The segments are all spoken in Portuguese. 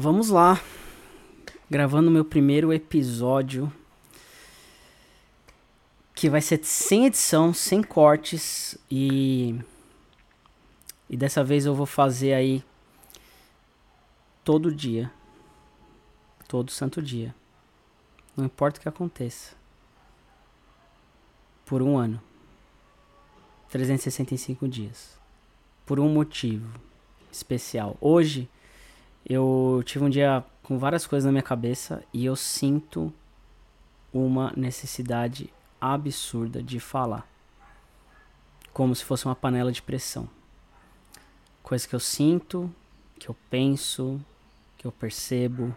Vamos lá. Gravando meu primeiro episódio. Que vai ser sem edição, sem cortes. E. E dessa vez eu vou fazer aí. Todo dia. Todo santo dia. Não importa o que aconteça. Por um ano. 365 dias. Por um motivo especial. Hoje eu tive um dia com várias coisas na minha cabeça e eu sinto uma necessidade absurda de falar. Como se fosse uma panela de pressão. Coisa que eu sinto, que eu penso, que eu percebo.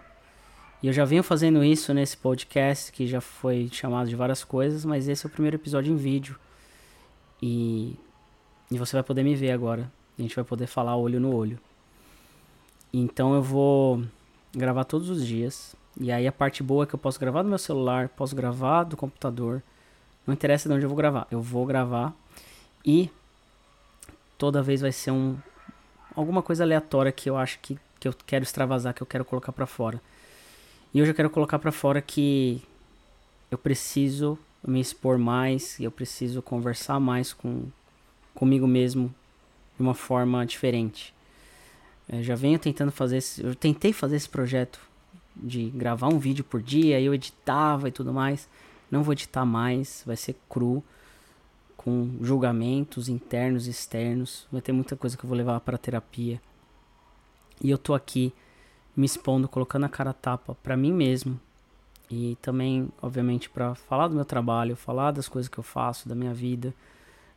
E eu já venho fazendo isso nesse podcast, que já foi chamado de várias coisas, mas esse é o primeiro episódio em vídeo. E, e você vai poder me ver agora. A gente vai poder falar olho no olho. Então eu vou gravar todos os dias. E aí a parte boa é que eu posso gravar do meu celular, posso gravar do computador. Não interessa de onde eu vou gravar. Eu vou gravar e toda vez vai ser um alguma coisa aleatória que eu acho que, que eu quero extravasar, que eu quero colocar para fora. E hoje eu quero colocar para fora que eu preciso me expor mais, eu preciso conversar mais com comigo mesmo de uma forma diferente. Eu já venho tentando fazer esse, eu tentei fazer esse projeto de gravar um vídeo por dia, eu editava e tudo mais. Não vou editar mais, vai ser cru, com julgamentos internos e externos. Vai ter muita coisa que eu vou levar para terapia. E eu tô aqui me expondo, colocando a cara a tapa para mim mesmo. E também, obviamente, para falar do meu trabalho, falar das coisas que eu faço, da minha vida.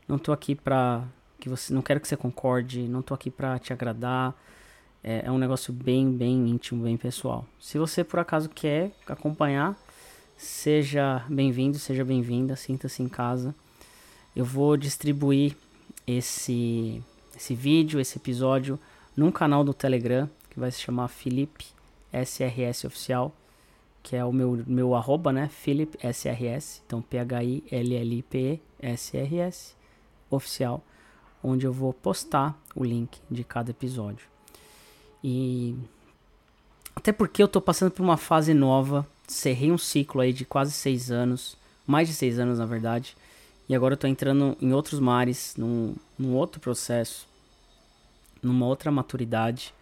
Não tô aqui pra que você, não quero que você concorde, não tô aqui para te agradar é, é um negócio bem, bem íntimo, bem pessoal. Se você por acaso quer acompanhar, seja bem-vindo, seja bem-vinda, sinta-se em casa. Eu vou distribuir esse, esse vídeo, esse episódio, num canal do Telegram que vai se chamar Felipe SRS Oficial, que é o meu, meu arroba, né? Felipe SRS, então P-H-I-L-L-I-P-E-S-R-S Oficial, onde eu vou postar o link de cada episódio. E até porque eu tô passando por uma fase nova, cerrei um ciclo aí de quase seis anos, mais de seis anos na verdade, e agora eu tô entrando em outros mares, num, num outro processo, numa outra maturidade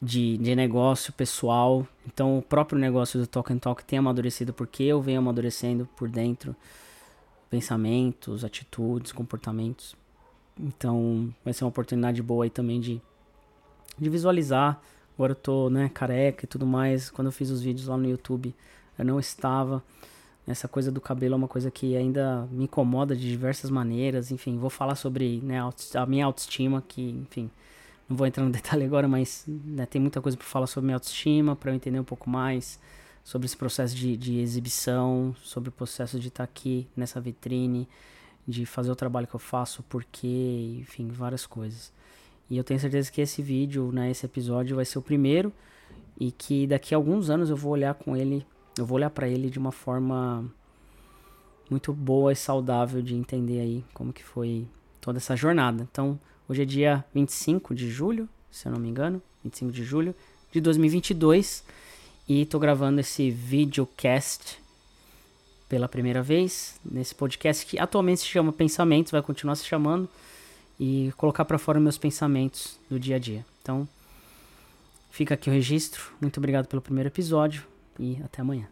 de, de negócio pessoal. Então o próprio negócio do Talk and Talk tem amadurecido porque eu venho amadurecendo por dentro pensamentos, atitudes, comportamentos. Então vai ser uma oportunidade boa aí também de de visualizar. Agora eu tô, né, careca e tudo mais. Quando eu fiz os vídeos lá no YouTube, eu não estava. Essa coisa do cabelo é uma coisa que ainda me incomoda de diversas maneiras. Enfim, vou falar sobre né, a minha autoestima, que, enfim, não vou entrar no detalhe agora, mas né, tem muita coisa para falar sobre minha autoestima, para eu entender um pouco mais sobre esse processo de, de exibição, sobre o processo de estar tá aqui nessa vitrine, de fazer o trabalho que eu faço, porque, enfim, várias coisas. E eu tenho certeza que esse vídeo, né, esse episódio vai ser o primeiro e que daqui a alguns anos eu vou olhar com ele, eu vou olhar para ele de uma forma muito boa e saudável de entender aí como que foi toda essa jornada. Então, hoje é dia 25 de julho, se eu não me engano, 25 de julho de 2022 e tô gravando esse videocast pela primeira vez nesse podcast que atualmente se chama Pensamentos, vai continuar se chamando e colocar para fora meus pensamentos do dia a dia. Então, fica aqui o registro. Muito obrigado pelo primeiro episódio e até amanhã.